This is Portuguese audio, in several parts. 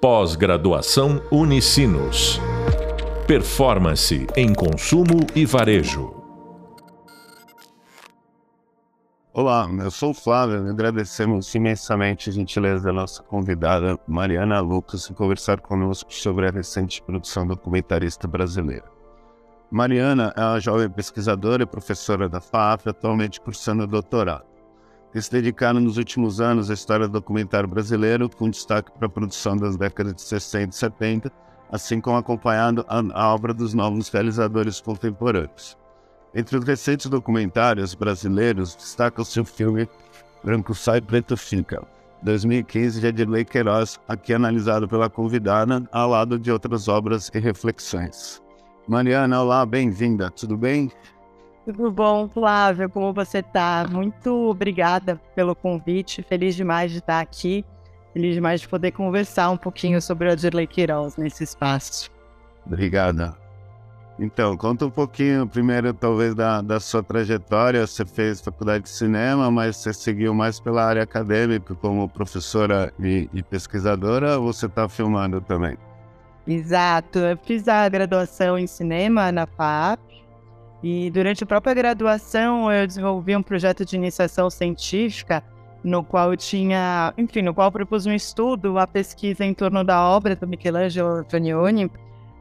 Pós-graduação Unicinos. Performance em consumo e varejo. Olá, eu sou o Flávio agradecemos imensamente a gentileza da nossa convidada Mariana Lucas em conversar conosco sobre a recente produção documentarista brasileira. Mariana é uma jovem pesquisadora e professora da FAF, atualmente cursando doutorado. Tem se dedicado nos últimos anos à história do documentário brasileiro, com destaque para a produção das décadas de 60 e 70, assim como acompanhando a obra dos novos realizadores contemporâneos. Entre os recentes documentários brasileiros, destaca o filme Branco Sai, Preto Fica, 2015, de Adirley Queiroz, aqui analisado pela convidada, ao lado de outras obras e reflexões. Mariana, olá, bem-vinda, tudo bem? Tudo bom, Flávio? Como você está? Muito obrigada pelo convite. Feliz demais de estar aqui. Feliz demais de poder conversar um pouquinho sobre o Adirley Queiroz nesse espaço. Obrigada. Então, conta um pouquinho primeiro, talvez, da, da sua trajetória. Você fez faculdade de cinema, mas você seguiu mais pela área acadêmica como professora e, e pesquisadora, ou você está filmando também? Exato. Eu fiz a graduação em cinema na FAP e durante a própria graduação eu desenvolvi um projeto de iniciação científica no qual eu tinha, enfim, no qual propus um estudo, uma pesquisa em torno da obra do Michelangelo Antonioni,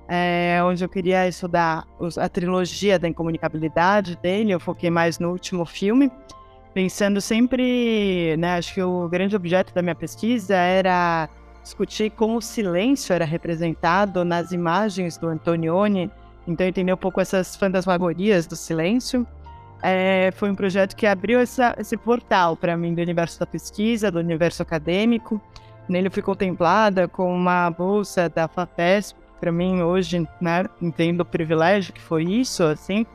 é, onde eu queria estudar a trilogia da incomunicabilidade dele, eu foquei mais no último filme, pensando sempre, né, acho que o grande objeto da minha pesquisa era discutir como o silêncio era representado nas imagens do Antonioni, então, entender um pouco essas fantasmagorias do silêncio. É, foi um projeto que abriu essa, esse portal para mim do universo da pesquisa, do universo acadêmico. Nele eu fui contemplada com uma bolsa da FAPESP. Para mim, hoje, né, entendo o privilégio que foi isso, assim.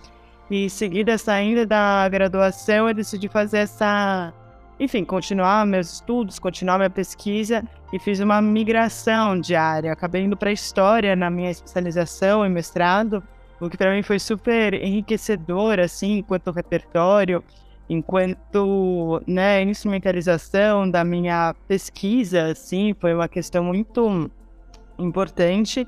E seguida, saindo da graduação, eu decidi fazer essa enfim, continuar meus estudos, continuar minha pesquisa e fiz uma migração de área. Acabei indo para história na minha especialização e mestrado, o que para mim foi super enriquecedor, assim, enquanto repertório, enquanto né, instrumentalização da minha pesquisa, assim, foi uma questão muito importante.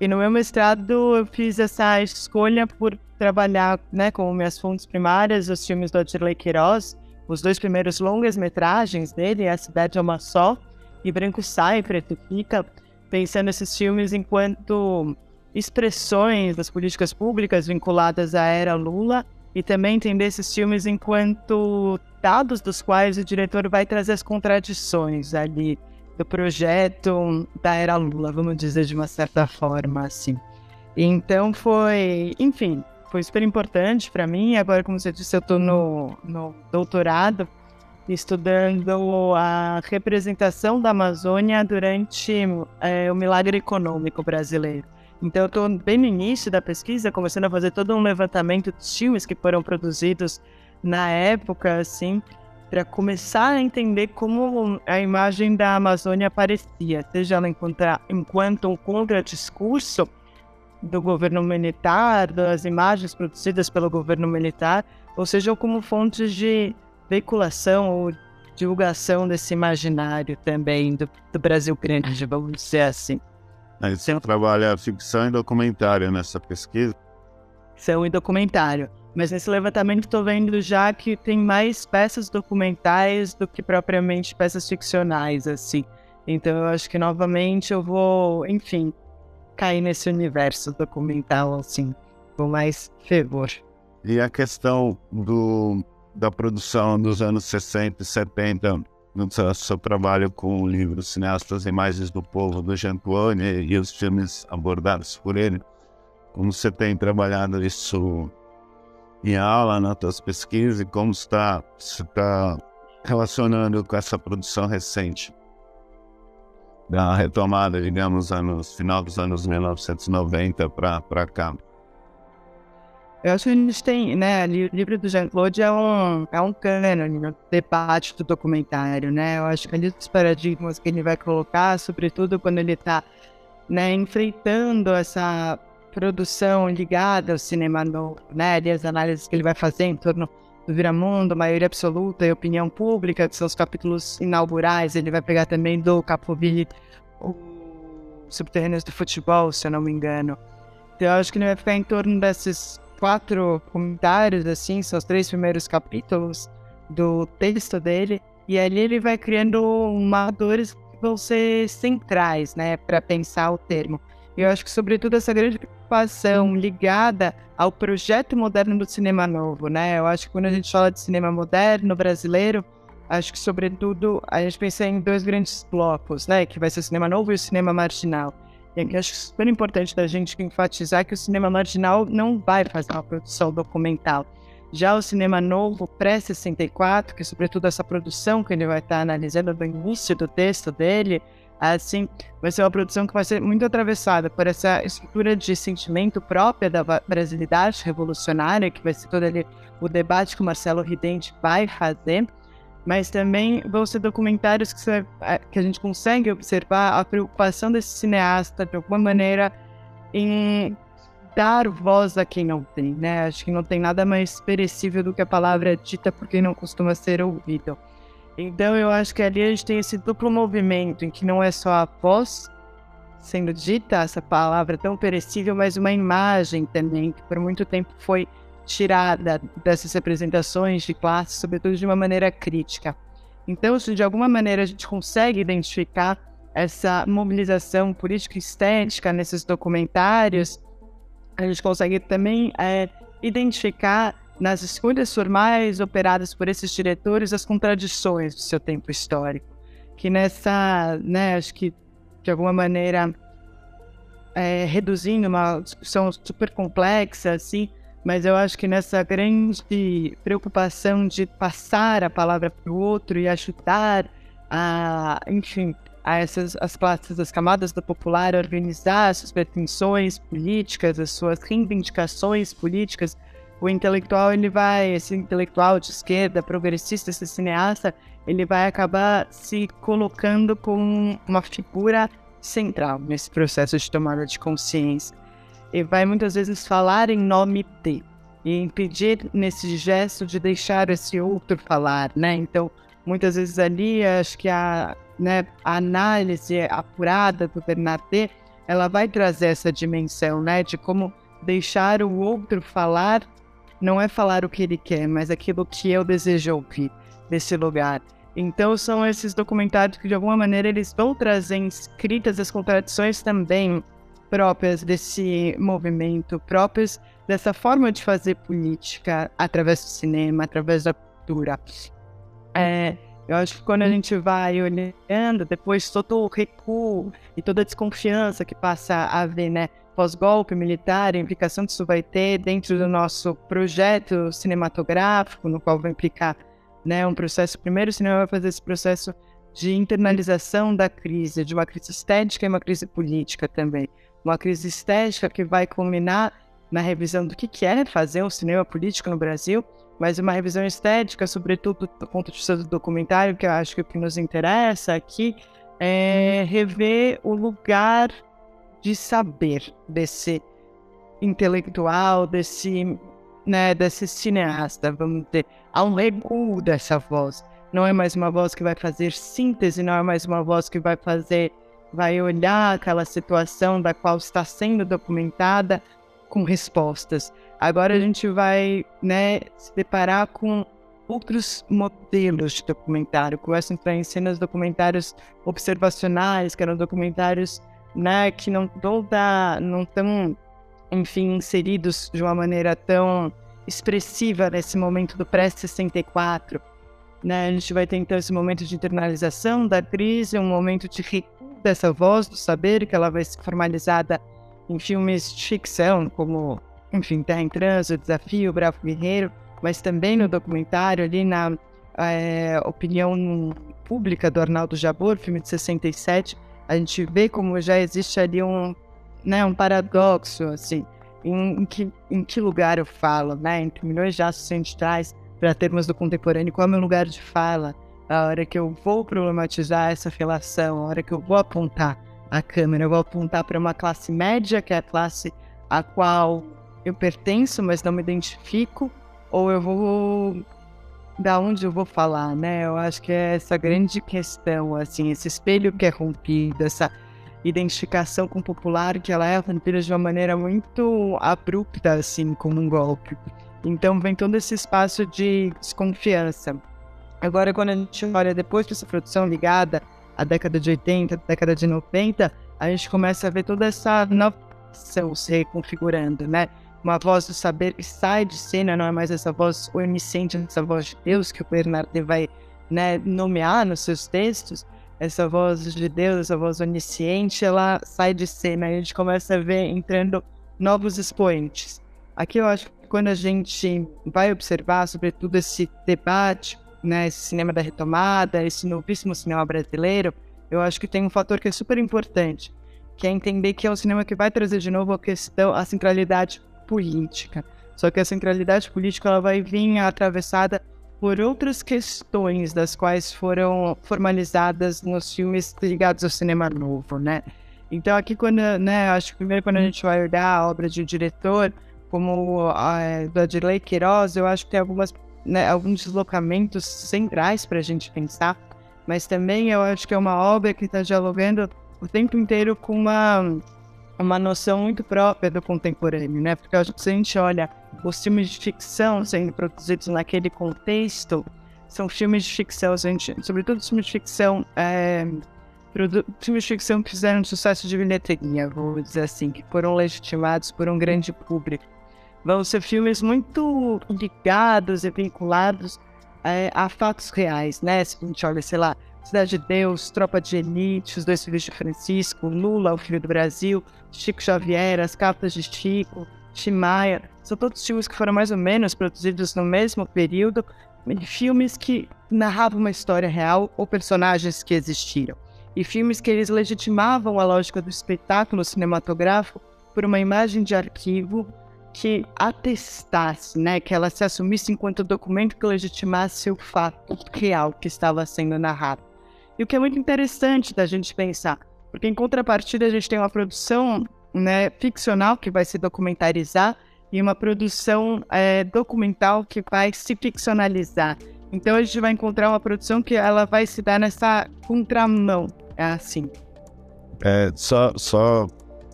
E no meu mestrado eu fiz essa escolha por trabalhar né, com minhas fontes primárias, os filmes do Adirley Queiroz, os dois primeiros longas-metragens dele, A Cidade é uma Só e Branco Sai, Preto Fica, pensando esses filmes enquanto expressões das políticas públicas vinculadas à era Lula e também entender esses filmes enquanto dados dos quais o diretor vai trazer as contradições ali do projeto da era Lula, vamos dizer de uma certa forma assim. Então foi, enfim, foi super importante para mim. Agora, como você disse, eu estou no, no doutorado estudando a representação da Amazônia durante é, o milagre econômico brasileiro. Então, eu estou bem no início da pesquisa, começando a fazer todo um levantamento dos filmes que foram produzidos na época, assim, para começar a entender como a imagem da Amazônia aparecia, seja ela enquanto um contradiscurso do governo militar, das imagens produzidas pelo governo militar, ou seja, como fontes de veiculação ou divulgação desse imaginário também do, do Brasil grande, vamos dizer assim. Aí você trabalha ficção e documentário nessa pesquisa? Ficção e documentário. Mas nesse levantamento estou vendo já que tem mais peças documentais do que propriamente peças ficcionais, assim. Então eu acho que novamente eu vou, enfim, cair nesse universo documental, assim, com mais fervor. E a questão do, da produção dos anos 60 e 70, no seu, seu trabalho com o livro Cineastas Imagens do Povo, do Jean Tuone, e os filmes abordados por ele, como você tem trabalhado isso em aula, nas suas pesquisas, e como está, está relacionando com essa produção recente? Da retomada, digamos, anos, final dos anos 1990 para cá. Eu acho que a gente tem, né, o livro do Jean-Claude é um, é um cânone no debate do documentário, né? Eu acho que ali os paradigmas que ele vai colocar, sobretudo quando ele está né, enfrentando essa produção ligada ao cinema novo, né? Ali as análises que ele vai fazer em torno do Viramundo, Maioria Absoluta e Opinião Pública, que são os capítulos inaugurais. Ele vai pegar também do Capoville o Subterrâneos do Futebol, se eu não me engano. Então eu acho que ele vai ficar em torno desses quatro comentários, assim, são os três primeiros capítulos do texto dele. E ali ele vai criando marcadores que vão ser centrais, né, para pensar o termo. E eu acho que, sobretudo, essa grande preocupação ligada ao projeto moderno do cinema novo, né? Eu acho que quando a gente fala de cinema moderno brasileiro, acho que, sobretudo, a gente pensa em dois grandes blocos, né? Que vai ser o cinema novo e o cinema marginal. E aqui acho super importante da gente enfatizar que o cinema marginal não vai fazer uma produção documental. Já o cinema novo, pré-64, que é sobretudo essa produção que ele vai estar analisando no início do texto dele, assim, vai ser uma produção que vai ser muito atravessada por essa estrutura de sentimento própria da brasilidade revolucionária, que vai ser todo ali o debate que o Marcelo Ridente vai fazer, mas também vão ser documentários que, você, é, que a gente consegue observar a preocupação desse cineasta, de alguma maneira, em dar voz a quem não tem, né? Acho que não tem nada mais perecível do que a palavra dita por quem não costuma ser ouvido. Então eu acho que ali a gente tem esse duplo movimento em que não é só a voz sendo dita, essa palavra tão perecível, mas uma imagem também, que por muito tempo foi tirada dessas representações de classe, sobretudo de uma maneira crítica. Então, se de alguma maneira a gente consegue identificar essa mobilização política estética nesses documentários, a gente consegue também é, identificar nas escolhas formais operadas por esses diretores as contradições do seu tempo histórico. Que nessa, né, acho que de alguma maneira é, reduzindo uma discussão super complexa, assim, mas eu acho que nessa grande preocupação de passar a palavra para o outro e ajudar a, enfim, a essas as classes, as camadas da popular a organizar as suas pretensões políticas, as suas reivindicações políticas, o intelectual ele vai, esse intelectual de esquerda, progressista, esse cineasta, ele vai acabar se colocando como uma figura central nesse processo de tomada de consciência. E vai muitas vezes falar em nome de e impedir nesse gesto de deixar esse outro falar, né? Então, muitas vezes ali, acho que a, né, a análise apurada do Bernardet, ela vai trazer essa dimensão, né, de como deixar o outro falar não é falar o que ele quer, mas aquilo que eu desejo ouvir desse lugar. Então são esses documentários que de alguma maneira eles vão trazer escritas as contradições também próprias desse movimento, próprias dessa forma de fazer política através do cinema, através da cultura. É, eu acho que quando a gente vai olhando, depois todo o recuo e toda a desconfiança que passa a haver, né, pós-golpe militar, a implicação que isso vai ter dentro do nosso projeto cinematográfico, no qual vai implicar né, um processo. Primeiro, o cinema vai fazer esse processo de internalização da crise, de uma crise estética e uma crise política também. Uma crise estética que vai culminar na revisão do que, que é fazer um cinema político no Brasil, mas uma revisão estética, sobretudo do ponto de vista do documentário, que eu acho que o que nos interessa aqui é rever o lugar de saber desse intelectual, desse, né, desse cineasta, vamos dizer. Há um recuo dessa voz. Não é mais uma voz que vai fazer síntese, não é mais uma voz que vai fazer, vai olhar aquela situação da qual está sendo documentada com respostas. Agora a gente vai, né, se deparar com outros modelos de documentário. Começam a entrar em cenas documentários observacionais, que eram documentários né, que não estão não tão, enfim, inseridos de uma maneira tão expressiva nesse momento do pré-64. Né? A gente vai ter então esse momento de internalização da crise, um momento de recuo dessa voz do saber, que ela vai ser formalizada em filmes de ficção, como, enfim, Terra em Trânsito, Desafio, Bravo Guerreiro, mas também no documentário, ali na é, opinião pública do Arnaldo Jabor, filme de 67, a gente vê como já existe ali um, né, um paradoxo, assim, em, em, que, em que lugar eu falo, né, entre milhões de aços centrais para termos do contemporâneo, qual é o meu lugar de fala, a hora que eu vou problematizar essa relação, a hora que eu vou apontar a câmera, eu vou apontar para uma classe média, que é a classe a qual eu pertenço, mas não me identifico, ou eu vou da onde eu vou falar, né? Eu acho que é essa grande questão, assim, esse espelho que é rompido, essa, identificação com o popular que ela é rompida de uma maneira muito abrupta, assim, como um golpe. Então vem todo esse espaço de desconfiança. Agora, quando a gente olha depois dessa produção ligada à década de 80, década de 90, a gente começa a ver toda essa nova se reconfigurando, né? Uma voz do saber que sai de cena, não é mais essa voz onisciente, essa voz de Deus que o Bernardo vai né, nomear nos seus textos, essa voz de Deus, essa voz onisciente, ela sai de cena e a gente começa a ver entrando novos expoentes. Aqui eu acho que quando a gente vai observar, sobretudo, esse debate, né, esse cinema da retomada, esse novíssimo cinema brasileiro, eu acho que tem um fator que é super importante, que é entender que é um cinema que vai trazer de novo a questão, a centralidade política. Só que a centralidade política ela vai vir atravessada por outras questões das quais foram formalizadas nos filmes ligados ao cinema novo, né? Então aqui quando, né, acho que primeiro quando a gente vai olhar a obra de um diretor como a do Adley Queiroz, eu acho que tem algumas, né, alguns deslocamentos centrais para a gente pensar, mas também eu acho que é uma obra que está dialogando o tempo inteiro com uma uma noção muito própria do contemporâneo, né? Porque a gente olha os filmes de ficção sendo produzidos naquele contexto, são filmes de ficção, gente, sobretudo filmes de ficção, é, filmes de ficção que fizeram sucesso de bilheteria, vou dizer assim, que foram legitimados por um grande público. Vão ser filmes muito ligados e vinculados é, a fatos reais, né? Se a gente olha, sei lá, Cidade de Deus, Tropa de Elite, Os Dois Filhos de Francisco, Lula, o Filho do Brasil, Chico Xavier, As Cartas de Chico, Timaya, são todos filmes que foram mais ou menos produzidos no mesmo período, filmes que narravam uma história real ou personagens que existiram. E filmes que eles legitimavam a lógica do espetáculo cinematográfico por uma imagem de arquivo que atestasse, né, que ela se assumisse enquanto documento que legitimasse o fato real que estava sendo narrado. E o que é muito interessante da gente pensar, porque em contrapartida a gente tem uma produção né, ficcional que vai se documentarizar e uma produção é, documental que vai se ficcionalizar. Então a gente vai encontrar uma produção que ela vai se dar nessa contramão, é assim. É, só, só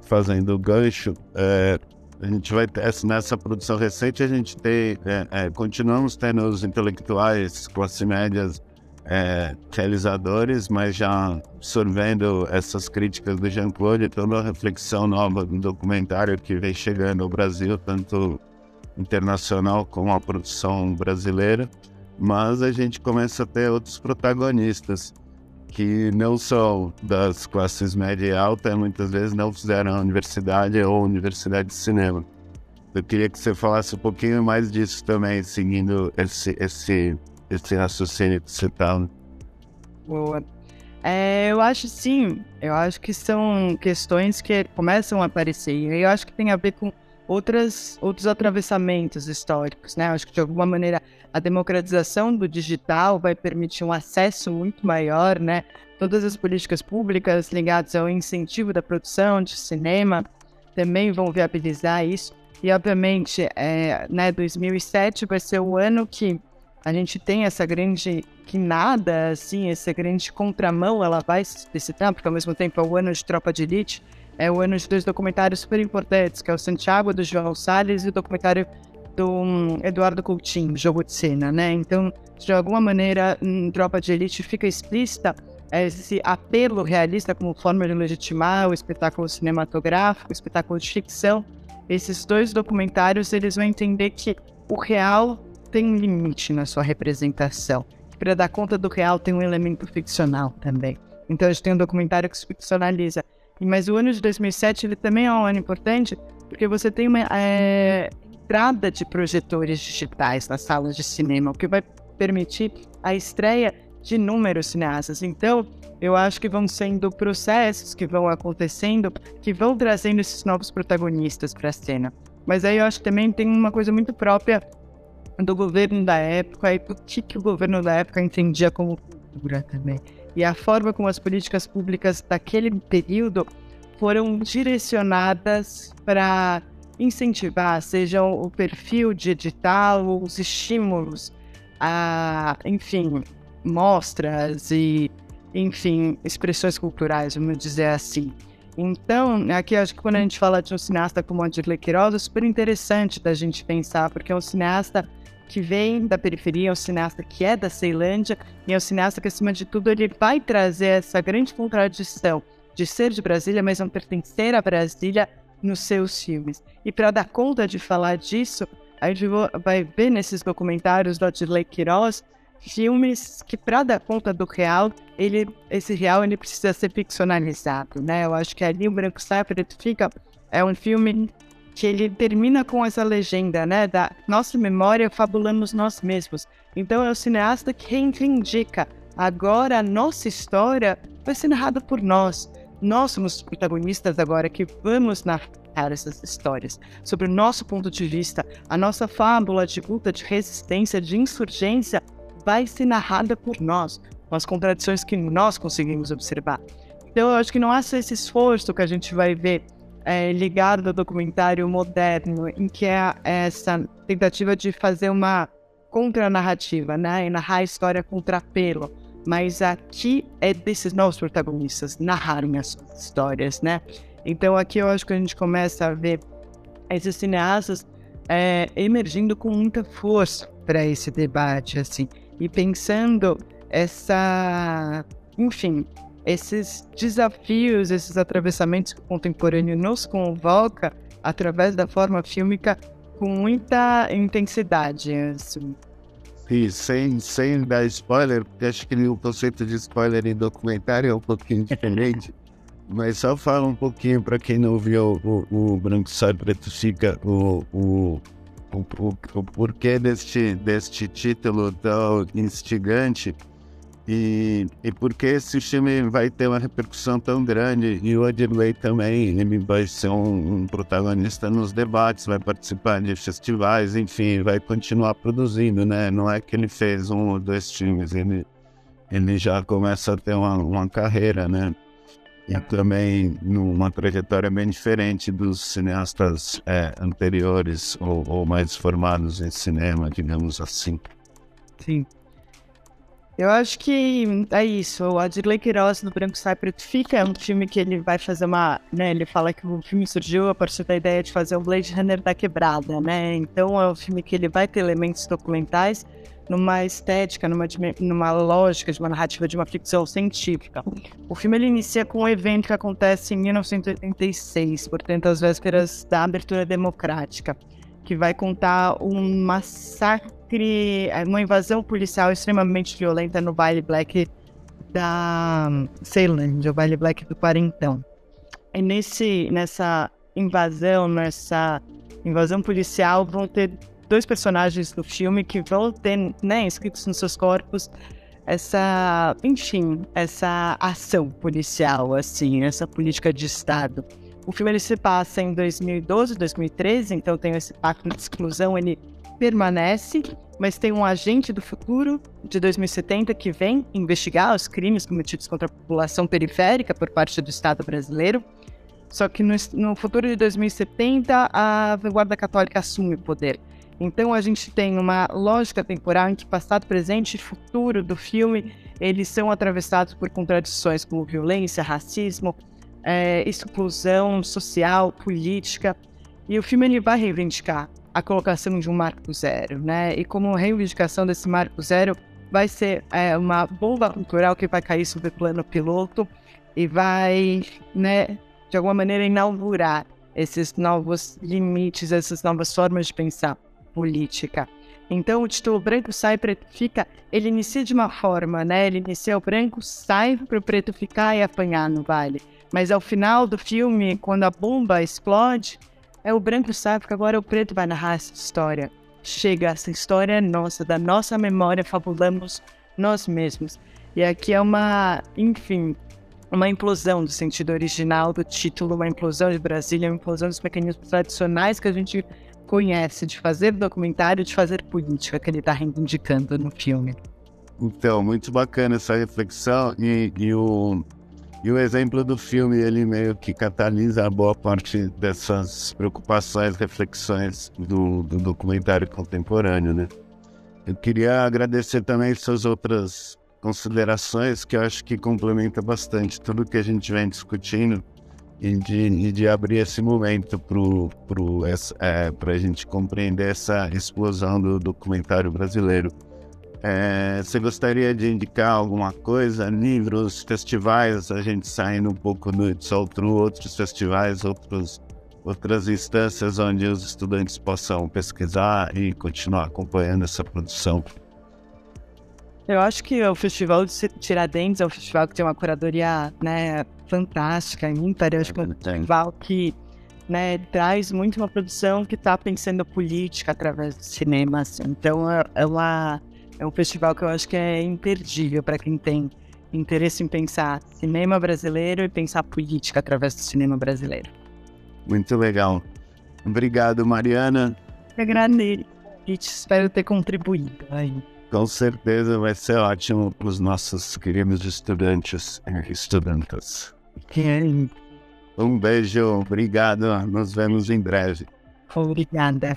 fazendo o gancho, é, a gente vai ter, nessa produção recente a gente tem, é, é, continuamos tendo os intelectuais, classe médias, é, realizadores, mas já absorvendo essas críticas do Jean-Claude, toda a reflexão nova do documentário que vem chegando ao Brasil, tanto internacional como a produção brasileira, mas a gente começa a ter outros protagonistas que não são das classes média e alta, muitas vezes não fizeram universidade ou universidade de cinema. Eu queria que você falasse um pouquinho mais disso também, seguindo esse, esse esse raciocínio que você tá. Boa. É, eu acho sim, eu acho que são questões que começam a aparecer. E eu acho que tem a ver com outras, outros atravessamentos históricos, né? Eu acho que de alguma maneira a democratização do digital vai permitir um acesso muito maior, né? Todas as políticas públicas ligadas ao incentivo da produção de cinema também vão viabilizar isso. E obviamente, é, né, 2007 vai ser o ano que a gente tem essa grande quinada, assim, essa grande contramão, ela vai se explicitar, porque ao mesmo tempo é o ano de Tropa de Elite, é o ano de dois documentários super importantes, que é o Santiago, do João Salles, e o documentário do um, Eduardo Coutinho, Jogo de Cena, né? Então, de alguma maneira, em Tropa de Elite fica explícita esse apelo realista como forma de legitimar o espetáculo cinematográfico, o espetáculo de ficção. Esses dois documentários, eles vão entender que o real tem um limite na sua representação. Para dar conta do real, tem um elemento ficcional também. Então, a gente tem um documentário que se ficcionaliza. Mas o ano de 2007 ele também é um ano importante, porque você tem uma é, entrada de projetores digitais nas salas de cinema, o que vai permitir a estreia de inúmeros cineastas. Então, eu acho que vão sendo processos que vão acontecendo, que vão trazendo esses novos protagonistas para a cena. Mas aí eu acho que também tem uma coisa muito própria do governo da época e o que, que o governo da época entendia como cultura também. E a forma como as políticas públicas daquele período foram direcionadas para incentivar, seja o perfil digital, os estímulos, a, enfim, mostras e, enfim, expressões culturais, vamos dizer assim. Então, aqui acho que quando a gente fala de um cineasta como Adirley Quiroz, é super interessante da gente pensar, porque é um cineasta que vem da periferia, é um cineasta que é da Ceilândia, e é um cineasta que, acima de tudo, ele vai trazer essa grande contradição de ser de Brasília, mas não pertencer a Brasília nos seus filmes. E para dar conta de falar disso, a gente vai ver nesses documentários do Adirley Quiroz filmes que para dar conta do real, ele, esse real ele precisa ser ficcionalizado, né? Eu acho que ali o Branco Sai Preto Fica é um filme que ele termina com essa legenda, né? Da nossa memória fabulamos nós mesmos. Então é o cineasta que reivindica agora a nossa história vai ser narrada por nós. Nós somos os protagonistas agora que vamos narrar essas histórias, sobre o nosso ponto de vista, a nossa fábula de luta, de resistência, de insurgência vai ser narrada por nós, com as contradições que nós conseguimos observar. Então, eu acho que não há só esse esforço que a gente vai ver é, ligado ao documentário moderno, em que é essa tentativa de fazer uma contranarrativa, né? E narrar a história contrapelo. Mas aqui é desses novos protagonistas narrarem as suas histórias, né? Então aqui eu acho que a gente começa a ver esses cineastas é, emergindo com muita força para esse debate, assim e pensando essa, enfim, esses desafios, esses atravessamentos que o contemporâneo nos convoca através da forma fílmica com muita intensidade. Assim. E sem, sem dar spoiler, porque acho que o conceito de spoiler em documentário é um pouquinho diferente. Mas só fala um pouquinho para quem não viu o, o Branco Sai Preto Fica, o o, o, o porquê deste, deste título tão instigante e, e por que esse filme vai ter uma repercussão tão grande e o Adirley também ele vai ser um, um, protagonista nos debates, vai participar de festivais, enfim, vai continuar produzindo, né? Não é que ele fez um ou dois filmes, ele, ele já começa a ter uma, uma carreira, né? e também numa trajetória bem diferente dos cineastas é, anteriores ou, ou, mais formados em cinema, digamos assim. Sim. Eu acho que é isso. O Adirley Queiroz no Branco Sai Preto Fica é um filme que ele vai fazer uma. Né, ele fala que o filme surgiu a partir da ideia de fazer o Blade Runner da quebrada, né? Então é um filme que ele vai ter elementos documentais numa estética, numa, numa lógica de uma narrativa de uma ficção científica. O filme ele inicia com um evento que acontece em 1986, portanto, às vésperas da abertura democrática, que vai contar um massacre, uma invasão policial extremamente violenta no Vale Black da Ceilândia, o Vale Black do Quarentão. E nesse, nessa invasão, nessa invasão policial, vão ter dois personagens do filme que vão ter, né, inscritos nos seus corpos essa, enfim, essa ação policial, assim, essa política de Estado. O filme ele se passa em 2012, 2013, então tem esse pacto de exclusão, ele permanece, mas tem um agente do futuro de 2070 que vem investigar os crimes cometidos contra a população periférica por parte do Estado brasileiro. Só que no, no futuro de 2070, a vanguarda católica assume o poder. Então a gente tem uma lógica temporal em que passado, presente e futuro do filme eles são atravessados por contradições como violência, racismo, é, exclusão social, política. E o filme ele vai reivindicar a colocação de um marco zero, né? E como reivindicação desse marco zero vai ser é, uma bomba cultural que vai cair sobre o plano piloto e vai, né, de alguma maneira inaugurar esses novos limites, essas novas formas de pensar política. Então o título branco sai, preto fica, ele inicia de uma forma, né? Ele inicia o branco, sai para o preto ficar e apanhar no vale. Mas ao final do filme, quando a bomba explode, é o branco sai, porque agora o preto vai narrar essa história. Chega, essa história é nossa, da nossa memória, fabulamos nós mesmos. E aqui é uma, enfim, uma implosão do sentido original do título, uma implosão de Brasília, uma implosão dos mecanismos tradicionais que a gente conhece de fazer documentário, de fazer política que ele está reivindicando no filme. Então, muito bacana essa reflexão e, e, o, e o exemplo do filme, ele meio que catalisa a boa parte dessas preocupações, reflexões do, do documentário contemporâneo, né? Eu queria agradecer também suas outras considerações, que eu acho que complementa bastante tudo que a gente vem discutindo e de, e de abrir esse momento para é, a gente compreender essa explosão do documentário brasileiro. É, você gostaria de indicar alguma coisa? Livros, festivais, a gente saindo um pouco do True, outros festivais, outros, outras instâncias onde os estudantes possam pesquisar e continuar acompanhando essa produção? Eu acho que o Festival de Tiradentes é um festival que tem uma curadoria né, fantástica, ímpar. Eu acho que é um festival que né, traz muito uma produção que está pensando política através do cinema. Assim. Então, é, é, uma, é um festival que eu acho que é imperdível para quem tem interesse em pensar cinema brasileiro e pensar política através do cinema brasileiro. Muito legal. Obrigado, Mariana. Eu agradeço. Espero ter contribuído aí. Com certeza vai ser ótimo para os nossos queridos estudantes e estudantas. Um beijo, obrigado. Nos vemos em breve. Obrigada.